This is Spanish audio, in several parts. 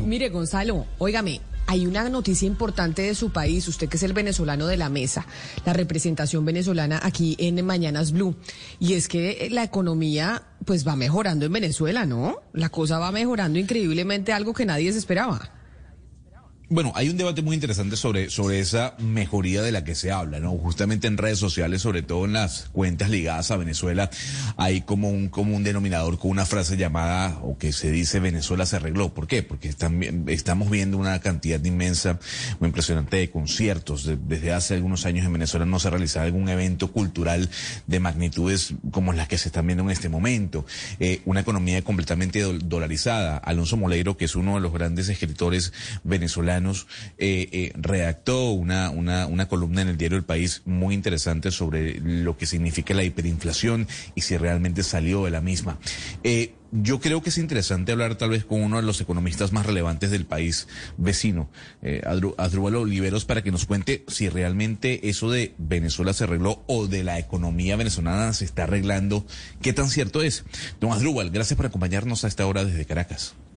Mire, Gonzalo, óigame, hay una noticia importante de su país, usted que es el venezolano de la mesa, la representación venezolana aquí en Mañanas Blue, y es que la economía pues va mejorando en Venezuela, ¿no? La cosa va mejorando increíblemente, algo que nadie se esperaba. Bueno, hay un debate muy interesante sobre, sobre esa mejoría de la que se habla, ¿no? Justamente en redes sociales, sobre todo en las cuentas ligadas a Venezuela, hay como un, como un denominador con una frase llamada, o que se dice Venezuela se arregló. ¿Por qué? Porque están, estamos viendo una cantidad inmensa, muy impresionante de conciertos. desde hace algunos años en Venezuela no se ha realizado algún evento cultural de magnitudes como las que se están viendo en este momento. Eh, una economía completamente dolarizada. Alonso Moleiro, que es uno de los grandes escritores venezolanos, eh, eh, redactó una, una, columna en el diario El País muy interesante sobre lo que significa la hiperinflación y si realmente salió de la misma. Eh, yo creo que es interesante hablar tal vez con uno de los economistas más relevantes del país vecino, eh, Oliveros, para que nos cuente si realmente eso de Venezuela se arregló o de la economía venezolana se está arreglando. ¿Qué tan cierto es? Don Adrúbal, gracias por acompañarnos a esta hora desde Caracas.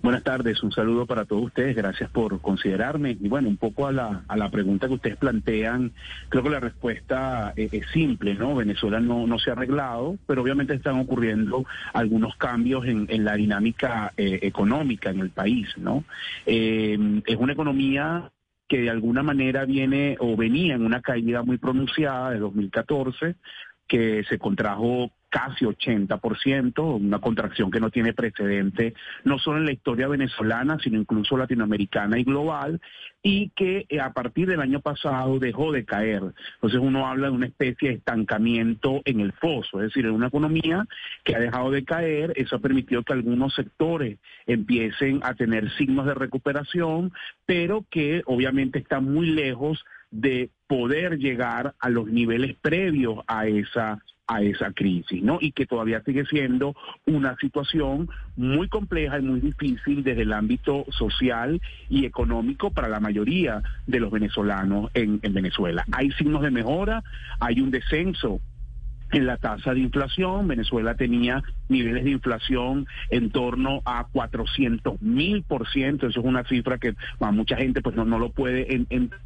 Buenas tardes, un saludo para todos ustedes, gracias por considerarme. Y bueno, un poco a la, a la pregunta que ustedes plantean, creo que la respuesta es, es simple, ¿no? Venezuela no, no se ha arreglado, pero obviamente están ocurriendo algunos cambios en, en la dinámica eh, económica en el país, ¿no? Eh, es una economía que de alguna manera viene o venía en una caída muy pronunciada de 2014, que se contrajo casi 80%, una contracción que no tiene precedente, no solo en la historia venezolana, sino incluso latinoamericana y global, y que eh, a partir del año pasado dejó de caer. Entonces uno habla de una especie de estancamiento en el foso, es decir, en una economía que ha dejado de caer, eso ha permitido que algunos sectores empiecen a tener signos de recuperación, pero que obviamente están muy lejos de poder llegar a los niveles previos a esa a esa crisis, ¿no? Y que todavía sigue siendo una situación muy compleja y muy difícil desde el ámbito social y económico para la mayoría de los venezolanos en, en Venezuela. Hay signos de mejora, hay un descenso en la tasa de inflación. Venezuela tenía niveles de inflación en torno a 400 mil por ciento. Eso es una cifra que a mucha gente pues no, no lo puede entender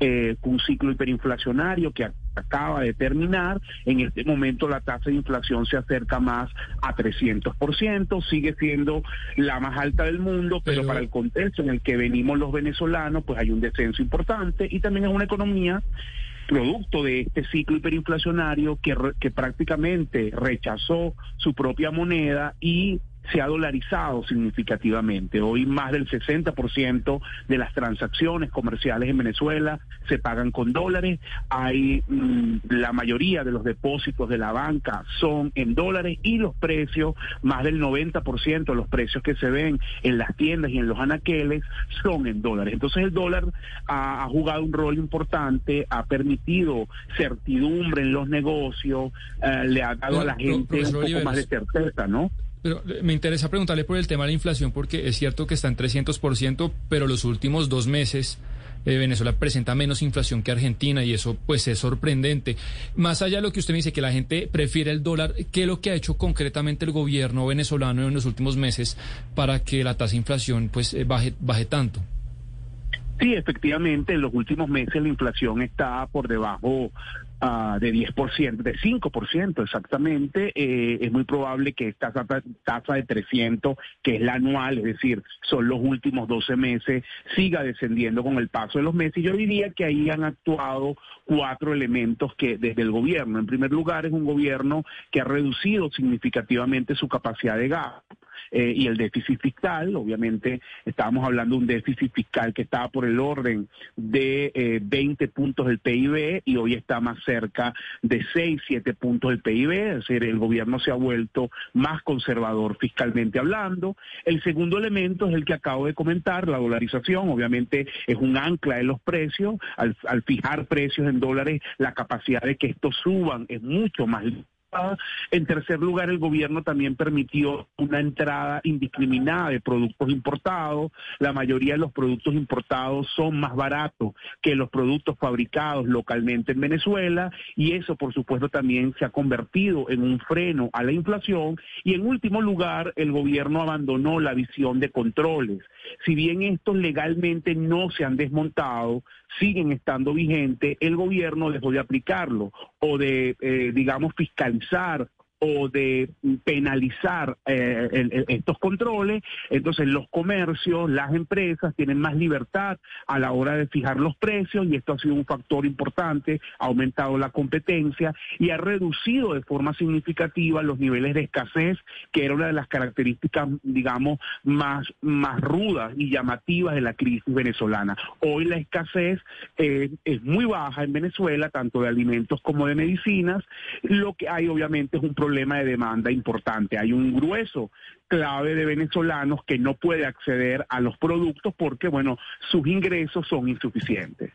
eh, un ciclo hiperinflacionario que acaba de terminar. En este momento la tasa de inflación se acerca más a 300%, sigue siendo la más alta del mundo, pero, para el contexto en el que venimos los venezolanos, pues hay un descenso importante y también es una economía producto de este ciclo hiperinflacionario que, que prácticamente rechazó su propia moneda y se ha dolarizado significativamente. Hoy más del 60% de las transacciones comerciales en Venezuela se pagan con dólares. Hay mm, la mayoría de los depósitos de la banca son en dólares y los precios, más del 90% de los precios que se ven en las tiendas y en los anaqueles son en dólares. Entonces el dólar ha, jugado un rol importante, ha permitido certidumbre en los negocios, eh, le ha dado a la gente un poco más de certeza, ¿no? Pero eh, me interesa preguntarle por el tema de la inflación, porque es cierto que está en 300%, pero los últimos dos meses eh, Venezuela presenta menos inflación que Argentina y eso pues es sorprendente. Más allá de lo que usted me dice, que la gente prefiere el dólar, ¿qué es lo que ha hecho concretamente el gobierno venezolano en los últimos meses para que la tasa de inflación pues eh, baje, baje tanto? Sí, efectivamente, en los últimos meses la inflación está por debajo uh, de 10%, de 5% exactamente. Eh, es muy probable que esta tasa de 300, que es la anual, es decir, son los últimos 12 meses, siga descendiendo con el paso de los meses. Yo diría que ahí han actuado cuatro elementos que desde el gobierno. En primer lugar, es un gobierno que ha reducido significativamente su capacidad de gasto eh, y el déficit fiscal. Obviamente estábamos hablando de un déficit fiscal que estaba por el orden de eh, 20 puntos del PIB y hoy está más cerca de 6, 7 puntos del PIB. Es decir, el gobierno se ha vuelto más conservador fiscalmente hablando. El segundo elemento es el que acabo de comentar, la dolarización. Obviamente es un ancla de los precios. Al, al fijar precios en dólares, la capacidad de que estos suban es mucho más en tercer lugar, el gobierno también permitió una entrada indiscriminada de productos importados. La mayoría de los productos importados son más baratos que los productos fabricados localmente en Venezuela y eso, por supuesto, también se ha convertido en un freno a la inflación. Y en último lugar, el gobierno abandonó la visión de controles. Si bien estos legalmente no se han desmontado, siguen estando vigentes, el gobierno dejó de aplicarlo o de, eh, digamos, fiscalizar pensar o de penalizar eh, estos controles, entonces los comercios, las empresas tienen más libertad a la hora de fijar los precios y esto ha sido un factor importante, ha aumentado la competencia y ha reducido de forma significativa los niveles de escasez, que era una de las características, digamos, más, más rudas y llamativas de la crisis venezolana. Hoy la escasez eh, es muy baja en Venezuela, tanto de alimentos como de medicinas. Lo que hay obviamente es un problema problema de demanda importante. Hay un grueso clave de venezolanos que no puede acceder a los productos porque, bueno, sus ingresos son insuficientes.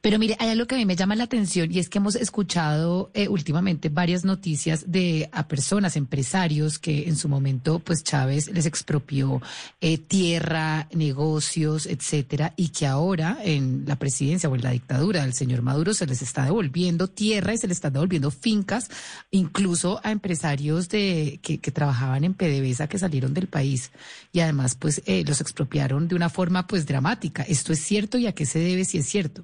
Pero mire, hay algo que a mí me llama la atención y es que hemos escuchado eh, últimamente varias noticias de a personas, empresarios que en su momento, pues Chávez les expropió eh, tierra, negocios, etcétera, y que ahora en la presidencia o en la dictadura del señor Maduro se les está devolviendo tierra y se les están devolviendo fincas, incluso a empresarios de que, que trabajaban en PDVSA que salieron del país y además, pues eh, los expropiaron de una forma pues dramática. ¿Esto es cierto y a qué se debe si es cierto?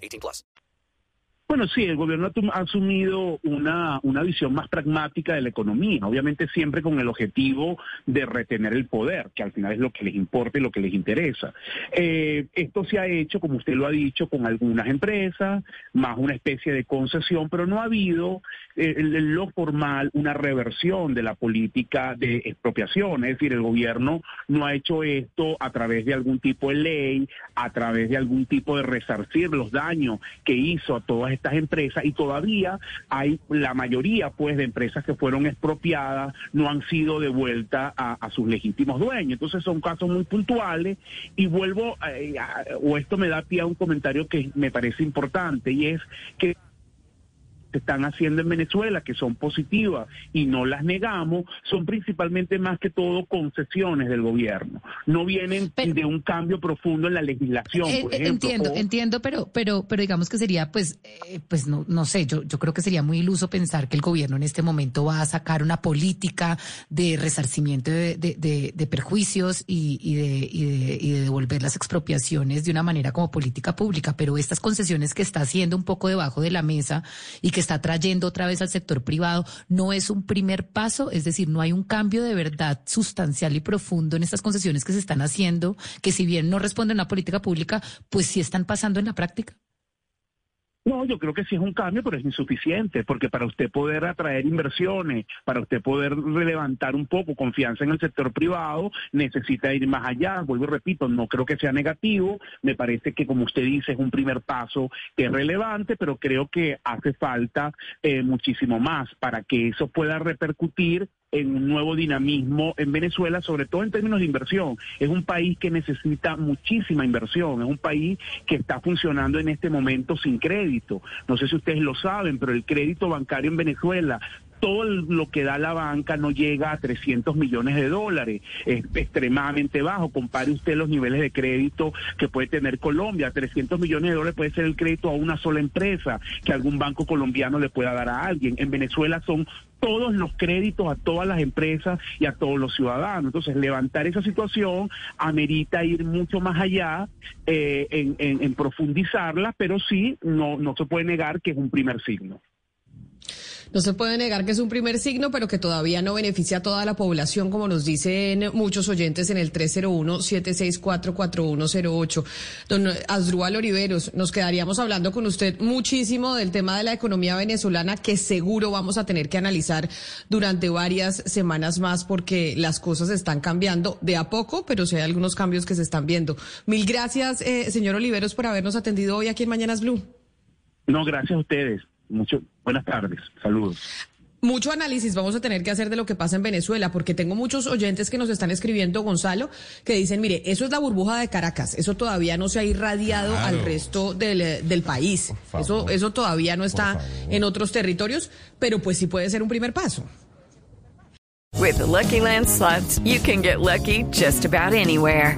18 plus. Bueno, sí, el gobierno ha asumido una, una visión más pragmática de la economía, obviamente siempre con el objetivo de retener el poder, que al final es lo que les importa y lo que les interesa. Eh, esto se ha hecho, como usted lo ha dicho, con algunas empresas, más una especie de concesión, pero no ha habido eh, en lo formal una reversión de la política de expropiación, es decir, el gobierno no ha hecho esto a través de algún tipo de ley, a través de algún tipo de resarcir los daños que hizo a todas estas empresas y todavía hay la mayoría pues de empresas que fueron expropiadas no han sido devueltas a, a sus legítimos dueños. Entonces son casos muy puntuales y vuelvo, eh, a, o esto me da pie a un comentario que me parece importante y es que se están haciendo en Venezuela, que son positivas y no las negamos, son principalmente más que todo concesiones del gobierno. No vienen pero, de un cambio profundo en la legislación, eh, por ejemplo. Entiendo, o, entiendo, pero, pero, pero digamos que sería, pues, eh, pues no, no sé, yo, yo creo que sería muy iluso pensar que el gobierno en este momento va a sacar una política de resarcimiento de, de, de, de perjuicios y, y, de, y, de, y de devolver las expropiaciones de una manera como política pública, pero estas concesiones que está haciendo un poco debajo de la mesa y que está trayendo otra vez al sector privado, no es un primer paso, es decir, no hay un cambio de verdad sustancial y profundo en estas concesiones que se están haciendo, que si bien no responden a una política pública, pues sí están pasando en la práctica. No, yo creo que sí es un cambio, pero es insuficiente, porque para usted poder atraer inversiones, para usted poder levantar un poco confianza en el sector privado, necesita ir más allá. Vuelvo y repito, no creo que sea negativo, me parece que como usted dice es un primer paso que es relevante, pero creo que hace falta eh, muchísimo más para que eso pueda repercutir en un nuevo dinamismo en Venezuela, sobre todo en términos de inversión. Es un país que necesita muchísima inversión, es un país que está funcionando en este momento sin crédito. No sé si ustedes lo saben, pero el crédito bancario en Venezuela todo lo que da la banca no llega a 300 millones de dólares, es extremadamente bajo. Compare usted los niveles de crédito que puede tener Colombia, 300 millones de dólares puede ser el crédito a una sola empresa que algún banco colombiano le pueda dar a alguien. En Venezuela son todos los créditos a todas las empresas y a todos los ciudadanos. Entonces, levantar esa situación amerita ir mucho más allá eh, en, en profundizarla, pero sí, no, no se puede negar que es un primer signo. No se puede negar que es un primer signo, pero que todavía no beneficia a toda la población, como nos dicen muchos oyentes en el 301-764-4108. Don Asdrúbal Oliveros, nos quedaríamos hablando con usted muchísimo del tema de la economía venezolana, que seguro vamos a tener que analizar durante varias semanas más, porque las cosas están cambiando de a poco, pero sí hay algunos cambios que se están viendo. Mil gracias, eh, señor Oliveros, por habernos atendido hoy aquí en Mañanas Blue. No, gracias a ustedes. Mucho, buenas tardes, saludos. Mucho análisis vamos a tener que hacer de lo que pasa en Venezuela, porque tengo muchos oyentes que nos están escribiendo, Gonzalo, que dicen, mire, eso es la burbuja de Caracas, eso todavía no se ha irradiado al resto del, del país, eso, eso todavía no está en otros territorios, pero pues sí puede ser un primer paso. With the Lucky Land slots, you can get lucky just about anywhere.